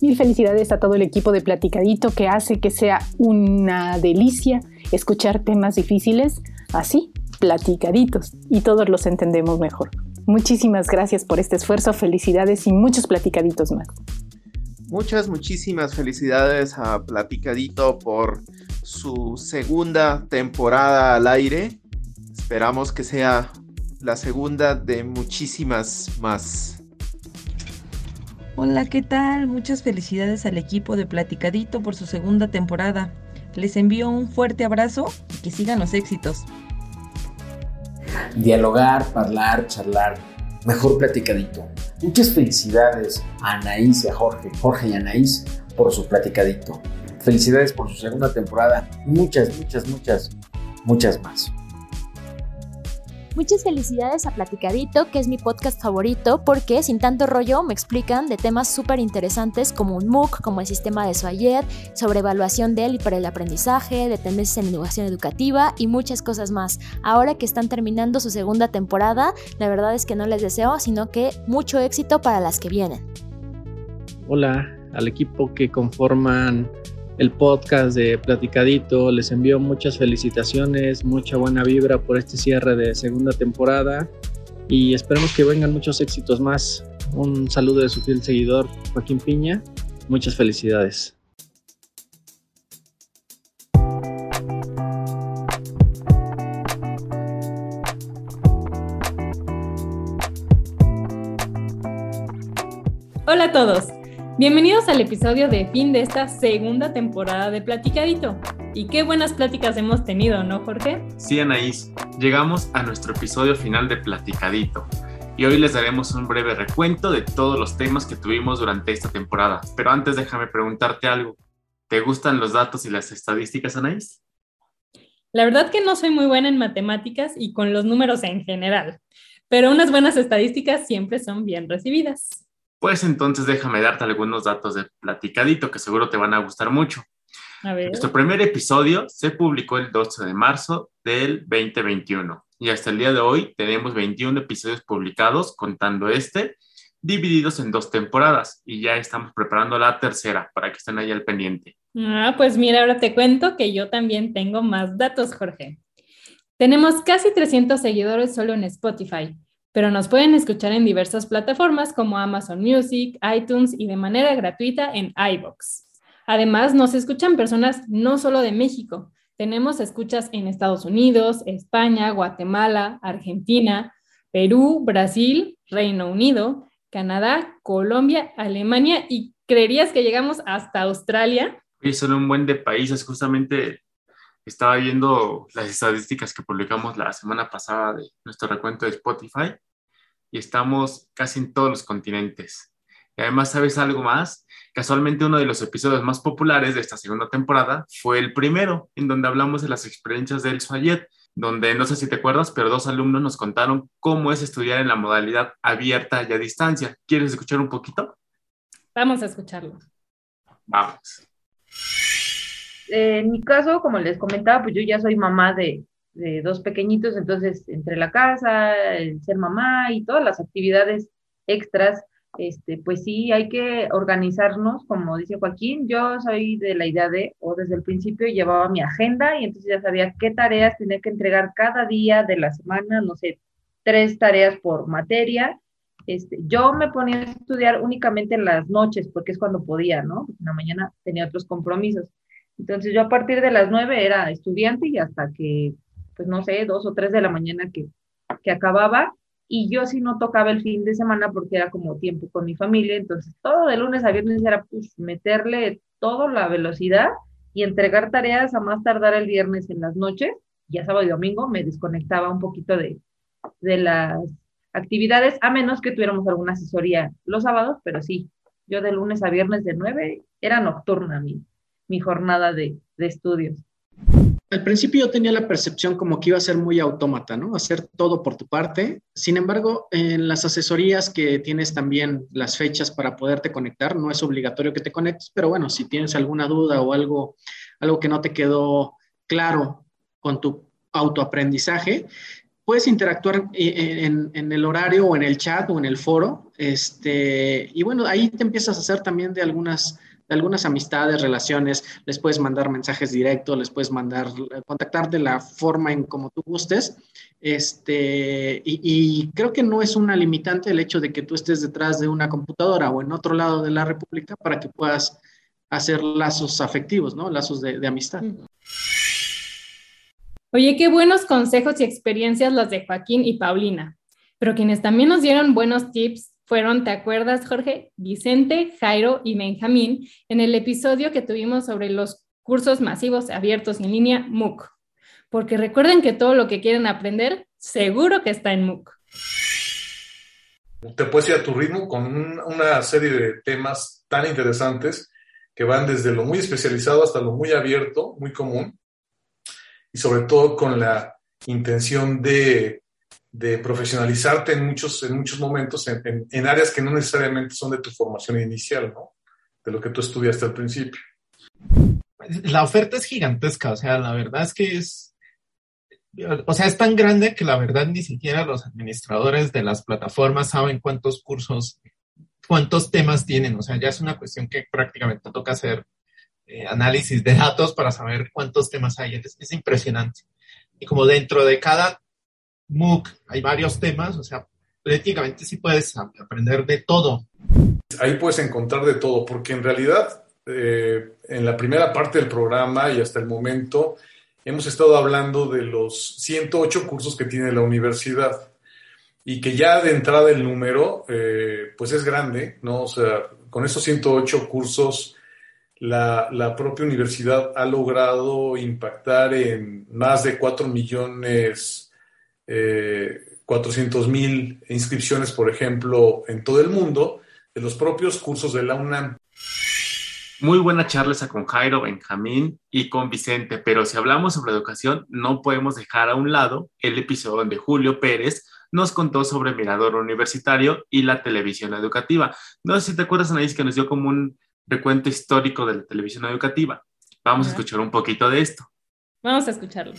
Mil felicidades a todo el equipo de Platicadito que hace que sea una delicia escuchar temas difíciles así, platicaditos, y todos los entendemos mejor. Muchísimas gracias por este esfuerzo, felicidades y muchos platicaditos más. Muchas, muchísimas felicidades a Platicadito por su segunda temporada al aire. Esperamos que sea la segunda de muchísimas más. Hola, ¿qué tal? Muchas felicidades al equipo de Platicadito por su segunda temporada. Les envío un fuerte abrazo y que sigan los éxitos. Dialogar, hablar, charlar, mejor platicadito. Muchas felicidades a Anaís y a Jorge, Jorge y Anaís por su platicadito. Felicidades por su segunda temporada. Muchas, muchas, muchas, muchas más. Muchas felicidades a Platicadito, que es mi podcast favorito, porque sin tanto rollo me explican de temas súper interesantes como un MOOC, como el sistema de SOAYED, sobre evaluación de él y para el aprendizaje, de tendencias en innovación educativa y muchas cosas más. Ahora que están terminando su segunda temporada, la verdad es que no les deseo, sino que mucho éxito para las que vienen. Hola al equipo que conforman el podcast de Platicadito. Les envío muchas felicitaciones, mucha buena vibra por este cierre de segunda temporada y esperemos que vengan muchos éxitos más. Un saludo de su fiel seguidor Joaquín Piña. Muchas felicidades. Hola a todos. Bienvenidos al episodio de fin de esta segunda temporada de Platicadito. Y qué buenas pláticas hemos tenido, ¿no, Jorge? Sí, Anaís. Llegamos a nuestro episodio final de Platicadito. Y hoy les daremos un breve recuento de todos los temas que tuvimos durante esta temporada. Pero antes déjame preguntarte algo. ¿Te gustan los datos y las estadísticas, Anaís? La verdad que no soy muy buena en matemáticas y con los números en general, pero unas buenas estadísticas siempre son bien recibidas. Pues entonces déjame darte algunos datos de platicadito que seguro te van a gustar mucho. A ver. Nuestro primer episodio se publicó el 12 de marzo del 2021 y hasta el día de hoy tenemos 21 episodios publicados contando este, divididos en dos temporadas y ya estamos preparando la tercera para que estén ahí al pendiente. Ah, pues mira, ahora te cuento que yo también tengo más datos, Jorge. Tenemos casi 300 seguidores solo en Spotify pero nos pueden escuchar en diversas plataformas como Amazon Music, iTunes y de manera gratuita en iBox. Además, nos escuchan personas no solo de México, tenemos escuchas en Estados Unidos, España, Guatemala, Argentina, Perú, Brasil, Reino Unido, Canadá, Colombia, Alemania y creerías que llegamos hasta Australia. Son un buen de países, justamente estaba viendo las estadísticas que publicamos la semana pasada de nuestro recuento de Spotify y estamos casi en todos los continentes. Y además, ¿sabes algo más? Casualmente uno de los episodios más populares de esta segunda temporada fue el primero, en donde hablamos de las experiencias del Suayet, donde no sé si te acuerdas, pero dos alumnos nos contaron cómo es estudiar en la modalidad abierta y a distancia. ¿Quieres escuchar un poquito? Vamos a escucharlo. Vamos. Eh, en mi caso, como les comentaba, pues yo ya soy mamá de, de, dos pequeñitos, entonces entre la casa, el ser mamá y todas las actividades extras, este, pues sí, hay que organizarnos, como dice Joaquín, yo soy de la idea de, o desde el principio llevaba mi agenda y entonces ya sabía qué tareas tenía que entregar cada día de la semana, no sé, tres tareas por materia. Este, yo me ponía a estudiar únicamente en las noches, porque es cuando podía, ¿no? En la mañana tenía otros compromisos. Entonces yo a partir de las nueve era estudiante y hasta que, pues no sé, dos o tres de la mañana que, que acababa. Y yo sí no tocaba el fin de semana porque era como tiempo con mi familia. Entonces todo de lunes a viernes era pues meterle toda la velocidad y entregar tareas a más tardar el viernes en las noches. Ya sábado y domingo me desconectaba un poquito de, de las actividades, a menos que tuviéramos alguna asesoría los sábados, pero sí, yo de lunes a viernes de nueve era nocturna mi, mi jornada de, de estudios. Al principio yo tenía la percepción como que iba a ser muy autómata, ¿no? Hacer todo por tu parte. Sin embargo, en las asesorías que tienes también las fechas para poderte conectar, no es obligatorio que te conectes, pero bueno, si tienes alguna duda o algo, algo que no te quedó claro con tu autoaprendizaje, puedes interactuar eh, en, en, el horario o en el chat o en el foro. Este, y bueno, ahí te empiezas a hacer también de algunas algunas amistades, relaciones, les puedes mandar mensajes directos, les puedes mandar, contactar de la forma en como tú gustes. Este, y, creo que no es una limitante el hecho de que tú estés detrás de una computadora o en otro lado de la República para que puedas hacer lazos afectivos, ¿no? Lazos de, de amistad. Oye, qué buenos consejos y experiencias las de Joaquín y Paulina, pero quienes también nos dieron buenos tips fueron, ¿te acuerdas, Jorge? Vicente, Jairo y Benjamín en el episodio que tuvimos sobre los cursos masivos abiertos en línea MOOC. Porque recuerden que todo lo que quieren aprender, seguro que está en MOOC. Te puedes ir a tu ritmo con una serie de temas tan interesantes que van desde lo muy especializado hasta lo muy abierto, muy común, y sobre todo con la intención de de profesionalizarte en muchos, en muchos momentos en, en, áreas que no necesariamente son de tu formación inicial, ¿no? De lo que tú estudiaste al principio. La oferta es gigantesca, o sea, la verdad es que es, o sea, es tan grande que la verdad ni siquiera los administradores de las plataformas saben cuántos cursos, cuántos temas tienen, o sea, ya es una cuestión que prácticamente toca hacer eh, análisis de datos para saber cuántos temas hay, es, es impresionante. Y como dentro de cada MOOC, hay varios temas, o sea, prácticamente sí puedes aprender de todo. Ahí puedes encontrar de todo, porque en realidad eh, en la primera parte del programa y hasta el momento hemos estado hablando de los 108 cursos que tiene la universidad y que ya de entrada el número eh, pues es grande, ¿no? O sea, con esos 108 cursos la, la, propia universidad ha logrado impactar en más de 4 millones 400 eh, mil inscripciones, por ejemplo, en todo el mundo, de los propios cursos de la UNAM. Muy buena charla esa con Jairo, Benjamín y con Vicente, pero si hablamos sobre educación, no podemos dejar a un lado el episodio donde Julio Pérez nos contó sobre Mirador Universitario y la televisión educativa. No sé si te acuerdas, Anaís, que nos dio como un recuento histórico de la televisión educativa. Vamos a escuchar un poquito de esto. Vamos a escucharlo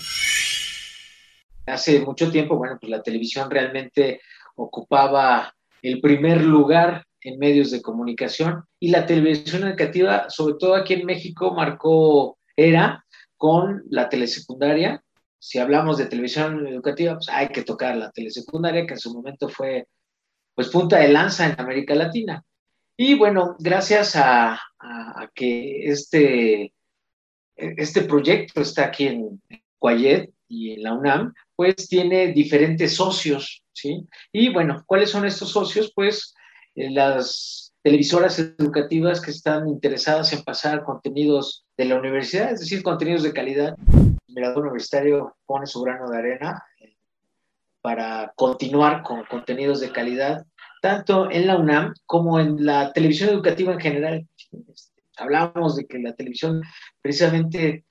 hace mucho tiempo, bueno, pues la televisión realmente ocupaba el primer lugar en medios de comunicación y la televisión educativa, sobre todo aquí en México, marcó era con la telesecundaria. Si hablamos de televisión educativa, pues hay que tocar la telesecundaria, que en su momento fue pues punta de lanza en América Latina. Y bueno, gracias a, que este, este proyecto está aquí en Cuayet y en la UNAM, pues tiene diferentes socios, ¿sí? Y bueno, ¿cuáles son estos socios? Pues eh, las televisoras educativas que están interesadas en pasar contenidos de la universidad, es decir, contenidos de calidad. El Mirador Universitario pone su grano de arena eh, para continuar con contenidos de calidad, tanto en la UNAM como en la televisión educativa en general. Hablamos de que la televisión precisamente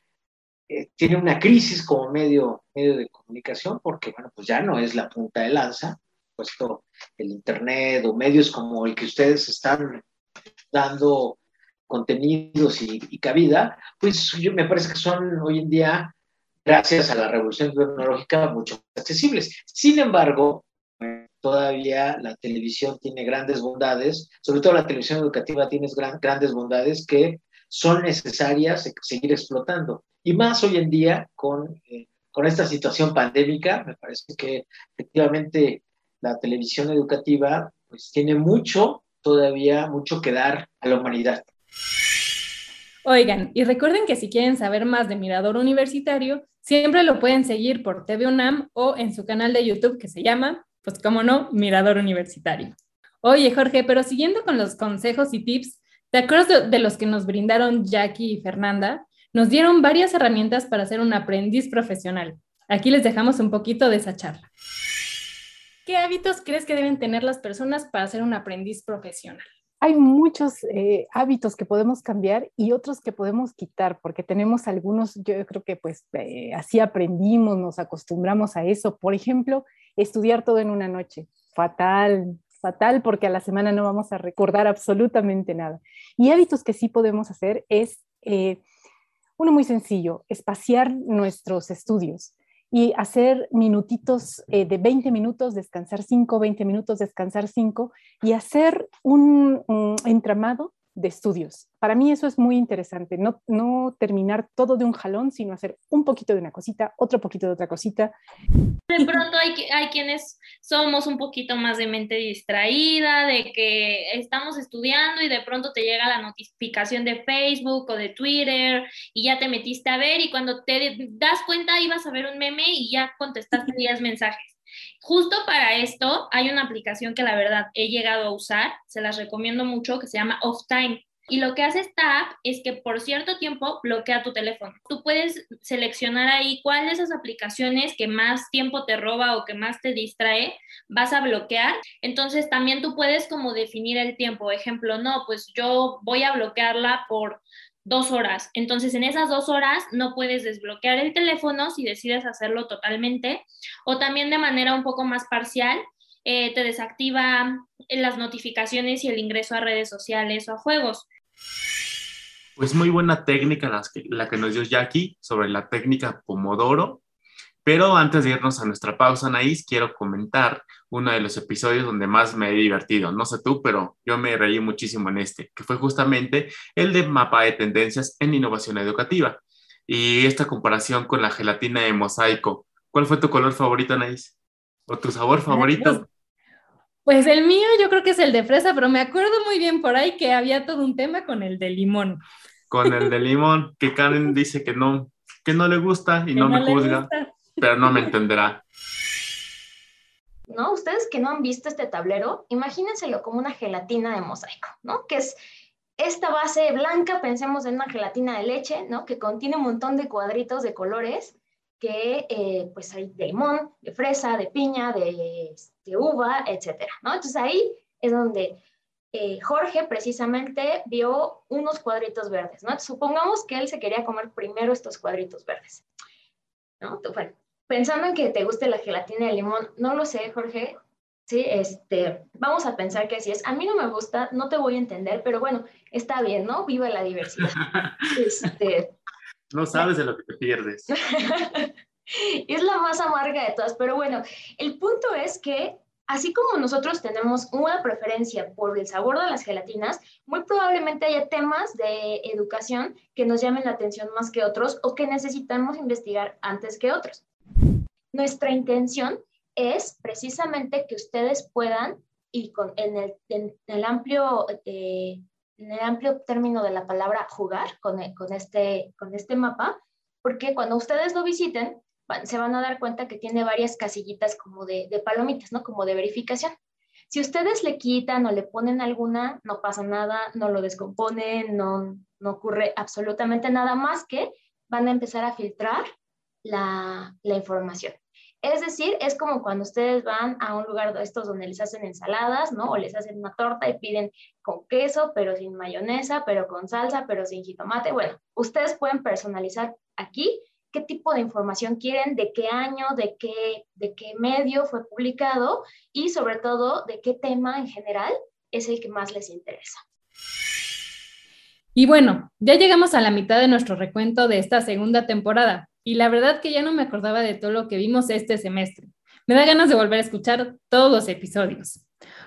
eh, tiene una crisis como medio, medio de comunicación porque, bueno, pues ya no es la punta de lanza, puesto el Internet o medios como el que ustedes están dando contenidos y, cabida, pues yo, me parece que son hoy en día, gracias a la revolución tecnológica, mucho más accesibles. Sin embargo, todavía la televisión tiene grandes bondades, sobre todo la televisión educativa tiene grandes bondades que son necesarias seguir explotando. Y más hoy en día con, eh, con esta situación pandémica, me parece que efectivamente la televisión educativa pues tiene mucho, todavía mucho que dar a la humanidad. Oigan, y recuerden que si quieren saber más de Mirador Universitario, siempre lo pueden seguir por TV UNAM o en su canal de YouTube que se llama, pues como no, Mirador Universitario. Oye, Jorge, pero siguiendo con los consejos y tips, ¿te acuerdas de los que nos brindaron Jackie y Fernanda? Nos dieron varias herramientas para ser un aprendiz profesional. Aquí les dejamos un poquito de esa charla. ¿Qué hábitos crees que deben tener las personas para ser un aprendiz profesional? Hay muchos eh, hábitos que podemos cambiar y otros que podemos quitar, porque tenemos algunos, yo creo que pues eh, así aprendimos, nos acostumbramos a eso. Por ejemplo, estudiar todo en una noche. Fatal, fatal, porque a la semana no vamos a recordar absolutamente nada. Y hábitos que sí podemos hacer es eh, uno muy sencillo, espaciar nuestros estudios. y hacer minutitos eh, de 20 minutos, descansar 5, 20 minutos, descansar 5 y hacer un, entramado de estudios. Para mí eso es muy interesante, no, no terminar todo de un jalón, sino hacer un poquito de una cosita, otro poquito de otra cosita. De pronto hay, hay quienes somos un poquito más de mente distraída, de que estamos estudiando y de pronto te llega la notificación de Facebook o de Twitter y ya te metiste a ver y cuando te das cuenta ibas a ver un meme y ya contestaste 10 mensajes. Justo para esto hay una aplicación que la verdad he llegado a usar, se las recomiendo mucho, que se llama Off Time. Y lo que hace esta app es que por cierto tiempo bloquea tu teléfono. Tú puedes seleccionar ahí cuál de esas aplicaciones que más tiempo te roba o que más te distrae vas a bloquear. Entonces también tú puedes como definir el tiempo. Ejemplo, no, pues yo voy a bloquearla por dos horas. Entonces, en esas dos horas no puedes desbloquear el teléfono si decides hacerlo totalmente o también de manera un poco más parcial. Eh, te desactiva las notificaciones y el ingreso a redes sociales o a juegos. Pues muy buena técnica la que, la que nos dio Jackie sobre la técnica Pomodoro. Pero antes de irnos a nuestra pausa, Anaís, quiero comentar uno de los episodios donde más me he divertido. No sé tú, pero yo me reí muchísimo en este, que fue justamente el de mapa de tendencias en innovación educativa. Y esta comparación con la gelatina de mosaico. ¿Cuál fue tu color favorito, Anaís? ¿O tu sabor favorito? Pues el mío yo creo que es el de fresa, pero me acuerdo muy bien por ahí que había todo un tema con el de limón. Con el de limón, que Karen dice que no, que no le gusta y no, me juzga, pero no me entenderá. ¿no? Ustedes que no han visto este tablero, imagínenselo como una gelatina de mosaico, ¿no? Que es esta base blanca, pensemos en una gelatina de leche, ¿no? Que contiene un montón de cuadritos de colores que, eh, pues hay de limón, de fresa, de piña, de, de, uva, etcétera, ¿no? Entonces ahí es donde eh, Jorge precisamente vio unos cuadritos verdes, ¿no? supongamos que él se quería comer primero estos cuadritos verdes, ¿no? Bueno, pensando en que te guste la gelatina de limón, no lo sé, Jorge. Sí, este, vamos a pensar que así es. A mí no me gusta, no te voy a entender, pero bueno, está bien, ¿no? Viva la diversidad. Este, no sabes de lo que te pierdes. es la más amarga de todas, pero bueno, el punto es que así como nosotros tenemos una preferencia por el sabor de las gelatinas, muy probablemente haya temas de educación que nos llamen la atención más que otros o que necesitamos investigar antes que otros. Nuestra intención es precisamente que ustedes puedan, y con, en, el, amplio, eh, en el amplio término de la palabra jugar con, con, este, con este mapa, porque cuando ustedes lo visiten, se van a dar cuenta que tiene varias casillitas como de, de, palomitas, ¿no? Como de verificación. Si ustedes le quitan o le ponen alguna, no pasa nada, no lo descomponen, no, no ocurre absolutamente nada más que van a empezar a filtrar la, la, información. Es decir, es como cuando ustedes van a un lugar de estos donde les hacen ensaladas, ¿no? O les hacen una torta y piden con queso, pero sin mayonesa, pero con salsa, pero sin jitomate. Bueno, ustedes pueden personalizar aquí qué tipo de información quieren, de qué año, de qué, de qué medio fue publicado y sobre todo de qué tema en general es el que más les interesa. Y bueno, ya llegamos a la mitad de nuestro recuento de esta segunda temporada y la verdad que ya no me acordaba de todo lo que vimos este semestre. Me da ganas de volver a escuchar todos los episodios.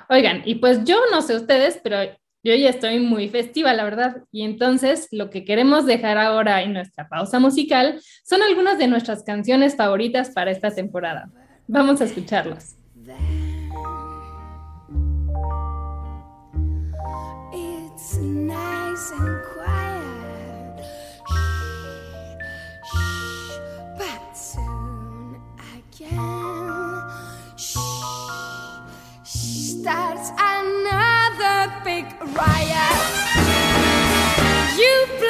Oigan, y pues yo no sé ustedes, pero yo ya estoy muy festiva, la verdad. Y entonces lo que queremos dejar ahora en nuestra pausa musical son algunas de nuestras canciones favoritas para esta temporada. Vamos a escucharlas. starts big riot. You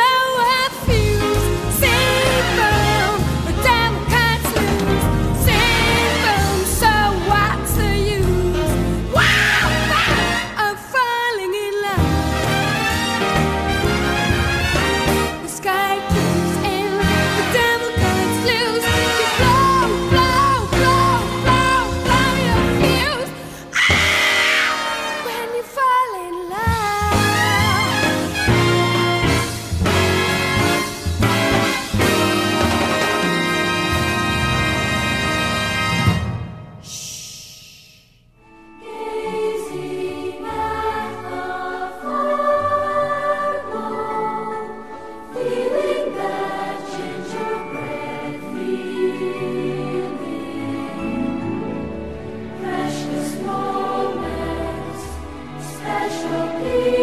I shall be.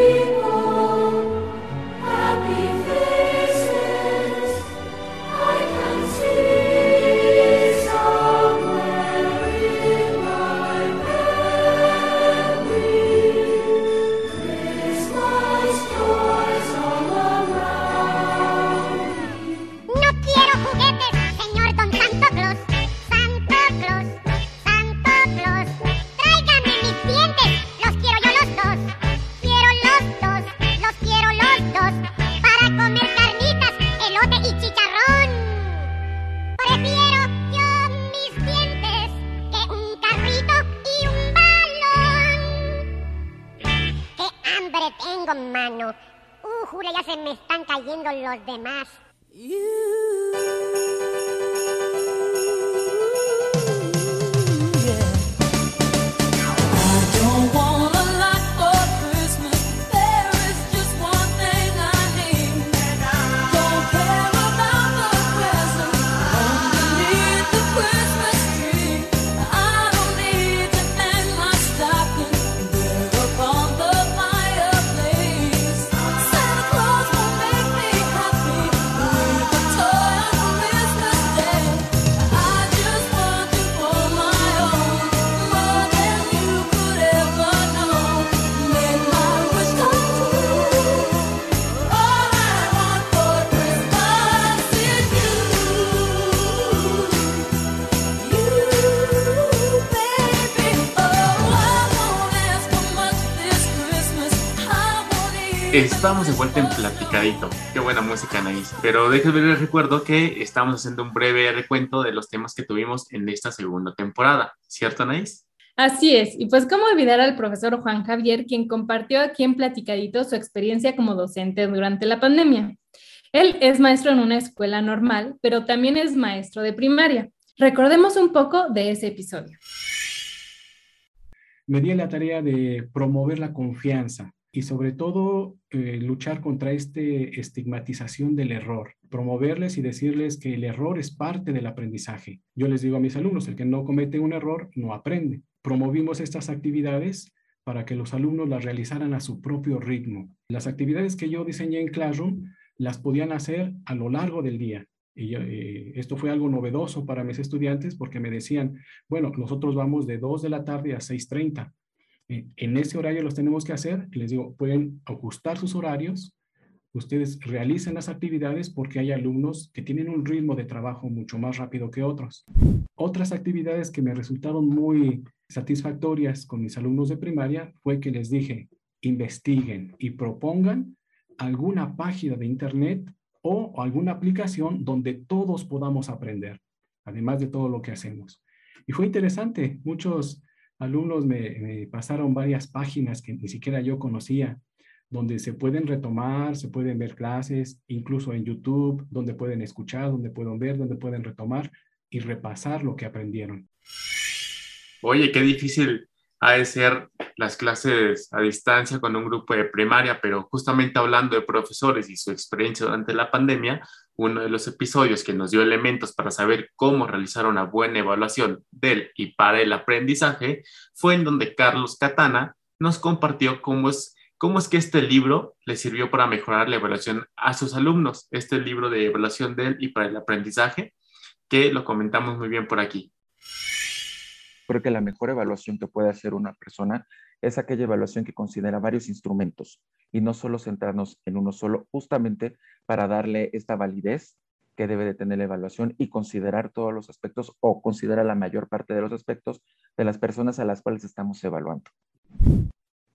You Estamos de vuelta en Platicadito. Qué buena música, Anaís. Pero déjenme les recuerdo que estamos haciendo un breve recuento de los temas que tuvimos en esta segunda temporada. ¿Cierto, Anaís? Así es. Y pues, ¿cómo olvidar al profesor Juan Javier, quien compartió aquí en Platicadito su experiencia como docente durante la pandemia? Él es maestro en una escuela normal, pero también es maestro de primaria. Recordemos un poco de ese episodio. Me di la tarea de promover la confianza y sobre todo eh, luchar contra esta estigmatización del error, promoverles y decirles que el error es parte del aprendizaje. Yo les digo a mis alumnos, el que no comete un error no aprende. Promovimos estas actividades para que los alumnos las realizaran a su propio ritmo. Las actividades que yo diseñé en Classroom las podían hacer a lo largo del día. Eh, esto fue algo novedoso para mis estudiantes porque me decían, bueno, nosotros vamos de 2 de la tarde a 6.30 eh, en ese horario los tenemos que hacer. Les digo, pueden ajustar sus horarios. Ustedes realicen las actividades porque hay alumnos que tienen un ritmo de trabajo mucho más rápido que otros. Otras actividades que me resultaron muy satisfactorias con mis alumnos de primaria fue que les dije, investiguen y propongan alguna página de internet o alguna aplicación donde todos podamos aprender, además de todo lo que hacemos. Y fue interesante, muchos alumnos me, pasaron varias páginas que ni siquiera yo conocía, donde se pueden retomar, se pueden ver clases, incluso en YouTube, donde pueden escuchar, donde pueden ver, donde pueden retomar y repasar lo que aprendieron. Oye, qué difícil ha de ser las clases a distancia con un grupo de primaria, pero justamente hablando de profesores y su experiencia durante la pandemia, uno de los episodios que nos dio elementos para saber cómo realizar una buena evaluación del y para el aprendizaje fue en donde Carlos Catana nos compartió cómo es, cómo es que este libro le sirvió para mejorar la evaluación a sus alumnos, este libro de evaluación del y para el aprendizaje, que lo comentamos muy bien por aquí. Creo que la mejor evaluación que puede hacer una persona es aquella evaluación que considera varios instrumentos y no solo centrarnos en uno solo, justamente para darle esta validez que debe de tener la evaluación y considerar todos los aspectos o considerar la mayor parte de los aspectos de las personas a las cuales estamos evaluando.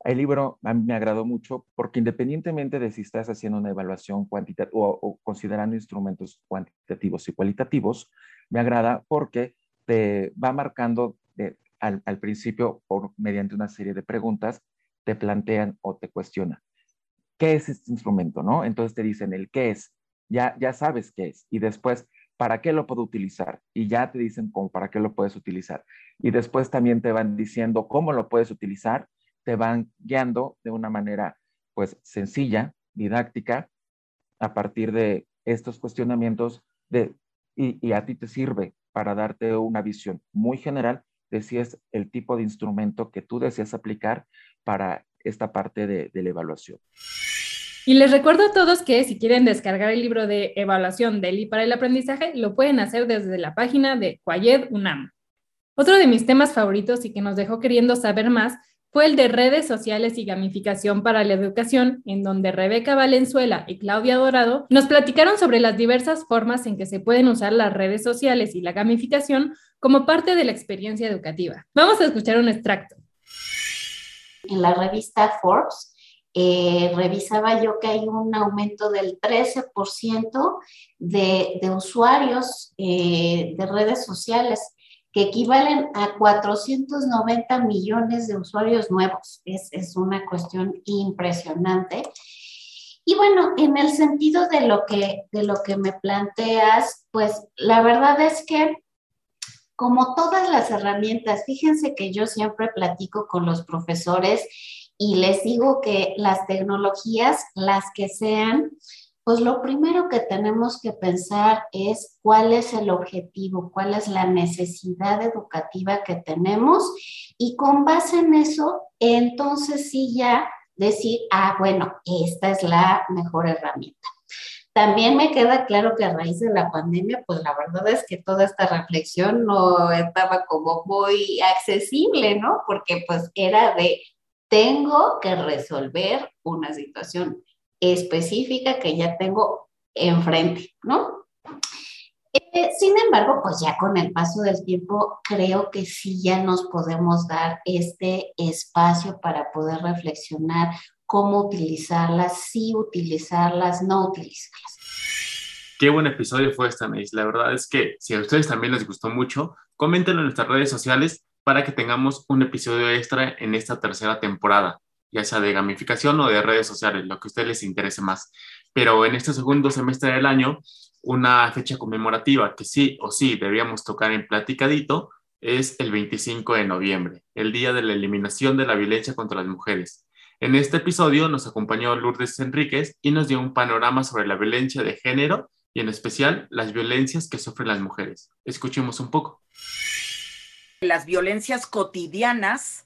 El libro a mí me agradó mucho porque independientemente de si estás haciendo una evaluación cuantitativa o, considerando instrumentos cuantitativos y cualitativos, me agrada porque te va marcando al, principio, por, mediante una serie de preguntas, te plantean o te cuestionan. ¿Qué es este instrumento? ¿no? Entonces te dicen el qué es, ya, ya sabes qué es. Y después, ¿para qué lo puedo utilizar? Y ya te dicen cómo, para qué lo puedes utilizar. Y después también te van diciendo cómo lo puedes utilizar, te van guiando de una manera pues sencilla, didáctica, a partir de estos cuestionamientos de, y, y a ti te sirve para darte una visión muy general de si es el tipo de instrumento que tú deseas aplicar para esta parte de, la evaluación. Y les recuerdo a todos que si quieren descargar el libro de evaluación del y para el aprendizaje, lo pueden hacer desde la página de Quayed UNAM. Otro de mis temas favoritos y que nos dejó queriendo saber más fue el de redes sociales y gamificación para la educación, en donde Rebeca Valenzuela y Claudia Dorado nos platicaron sobre las diversas formas en que se pueden usar las redes sociales y la gamificación como parte de la experiencia educativa. Vamos a escuchar un extracto. En la revista Forbes eh, revisaba yo que hay un aumento del 13% de, usuarios eh, de redes sociales que equivalen a 490 millones de usuarios nuevos. Es, es una cuestión impresionante. Y bueno, en el sentido de lo que, de lo que me planteas, pues la verdad es que como todas las herramientas, fíjense que yo siempre platico con los profesores y les digo que las tecnologías, las que sean, pues lo primero que tenemos que pensar es cuál es el objetivo, cuál es la necesidad educativa que tenemos y con base en eso, entonces sí ya decir, ah, bueno, esta es la mejor herramienta. También me queda claro que a raíz de la pandemia, pues la verdad es que toda esta reflexión no estaba como muy accesible, ¿no? Porque pues era de, tengo que resolver una situación específica que ya tengo enfrente, ¿no? Eh, sin embargo, pues ya con el paso del tiempo, creo que sí ya nos podemos dar este espacio para poder reflexionar cómo utilizarlas, sí utilizarlas, no utilizarlas. Qué buen episodio fue esta, Neis. La verdad es que si a ustedes también les gustó mucho, coméntenlo en nuestras redes sociales para que tengamos un episodio extra en esta tercera temporada, ya sea de gamificación o de redes sociales, lo que a ustedes les interese más. Pero en este segundo semestre del año, una fecha conmemorativa que sí o sí debíamos tocar en platicadito es el 25 de noviembre, el día de la eliminación de la violencia contra las mujeres. En este episodio nos acompañó Lourdes Enríquez y nos dio un panorama sobre la violencia de género y en especial las violencias que sufren las mujeres. Escuchemos un poco. Las violencias cotidianas,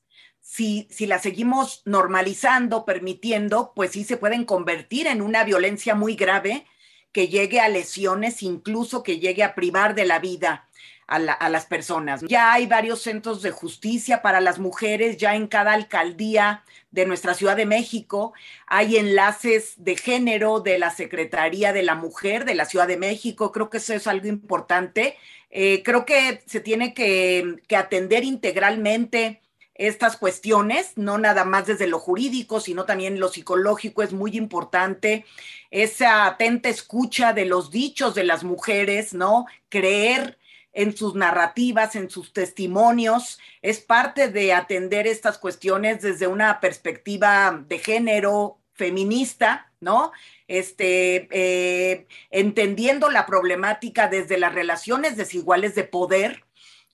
si, si las seguimos normalizando, permitiendo, pues sí se pueden convertir en una violencia muy grave que llegue a lesiones, incluso que llegue a privar de la vida a, las personas. Ya hay varios centros de justicia para las mujeres, ya en cada alcaldía de nuestra Ciudad de México hay enlaces de género de la Secretaría de la Mujer de la Ciudad de México. Creo que eso es algo importante. Eh, creo que se tiene que atender integralmente estas cuestiones, no nada más desde lo jurídico, sino también lo psicológico es muy importante, esa atenta escucha de los dichos de las mujeres, ¿no? Creer en sus narrativas, en sus testimonios, es parte de atender estas cuestiones desde una perspectiva de género feminista, ¿no? Este, eh, entendiendo la problemática desde las relaciones desiguales de poder,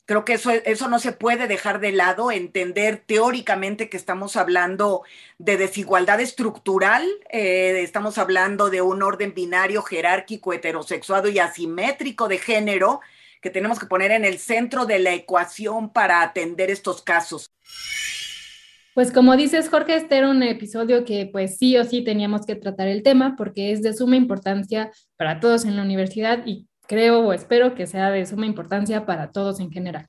Creo que eso, eso no se puede dejar de lado, entender teóricamente que estamos hablando de desigualdad estructural, eh, estamos hablando de un orden binario, jerárquico, heterosexuado y asimétrico de género, que tenemos que poner en el centro de la ecuación para atender estos casos. Pues como dices, Jorge, este era un episodio que pues sí o sí teníamos que tratar el tema porque es de suma importancia para todos en la universidad y creo o espero que sea de suma importancia para todos en general.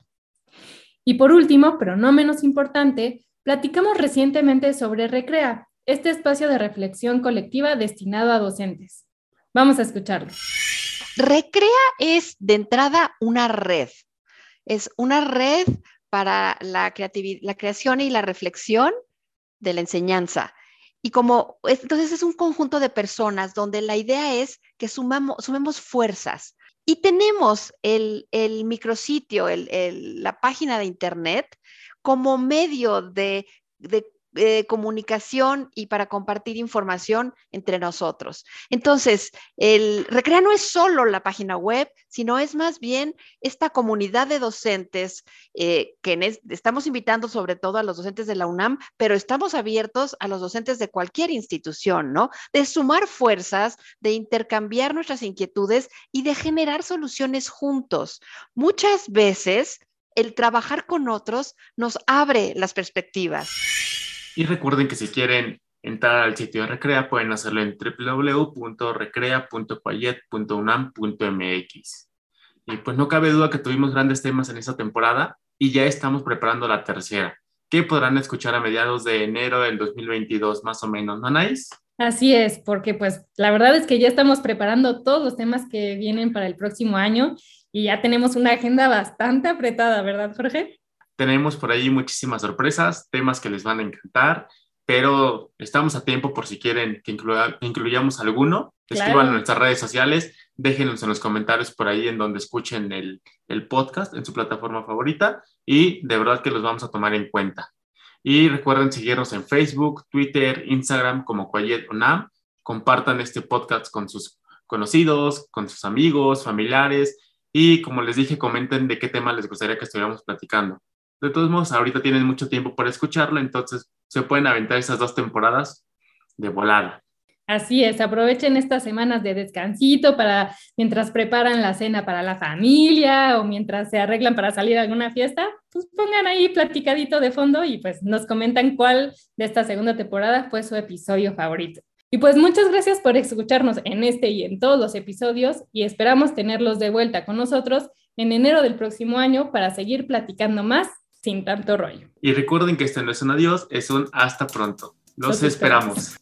Y por último, pero no menos importante, platicamos recientemente sobre Recrea, este espacio de reflexión colectiva destinado a docentes. Vamos a escucharlo. Recrea es de entrada una red. Es una red para la, la creación y la reflexión de la enseñanza. Y como, entonces es un conjunto de personas donde la idea es que sumamos, sumemos fuerzas. Y tenemos el, el micrositio, la página de Internet como medio de, de eh, comunicación y para compartir información entre nosotros. Entonces, el Recrea no es solo la página web, sino es más bien esta comunidad de docentes eh, que estamos invitando sobre todo a los docentes de la UNAM, pero estamos abiertos a los docentes de cualquier institución, ¿no? De sumar fuerzas, de intercambiar nuestras inquietudes y de generar soluciones juntos. Muchas veces el trabajar con otros nos abre las perspectivas. Y recuerden que si quieren entrar al sitio de Recrea, pueden hacerlo en www.recrea.payet.unam.mx. Y pues no cabe duda que tuvimos grandes temas en esta temporada y ya estamos preparando la tercera, que podrán escuchar a mediados de enero del 2022, más o menos, ¿no, Anaís? Así es, porque pues la verdad es que ya estamos preparando todos los temas que vienen para el próximo año y ya tenemos una agenda bastante apretada, ¿verdad, Jorge? Tenemos por ahí muchísimas sorpresas, temas que les van a encantar, pero estamos a tiempo por si quieren que incluyamos alguno. Escriban en nuestras redes sociales, déjenos en los comentarios por ahí en donde escuchen el, el podcast, en su plataforma favorita, y de verdad que los vamos a tomar en cuenta. Y recuerden seguirnos en Facebook, Twitter, Instagram como Quiet UNAM, compartan este podcast con sus conocidos, con sus amigos, familiares y como les dije, comenten de qué tema les gustaría que estuviéramos platicando. De todos modos, ahorita tienen mucho tiempo para escucharlo, entonces se pueden aventar esas dos temporadas de volada. Así es, aprovechen estas semanas de descansito para mientras preparan la cena para la familia o mientras se arreglan para salir a alguna fiesta, pues pongan ahí platicadito de fondo y pues nos comentan cuál de esta segunda temporada fue su episodio favorito. Y pues muchas gracias por escucharnos en este y en todos los episodios y esperamos tenerlos de vuelta con nosotros en enero del próximo año para seguir platicando más sin tanto rollo. Y recuerden que este no es un adiós, es un hasta pronto. Los, esperamos.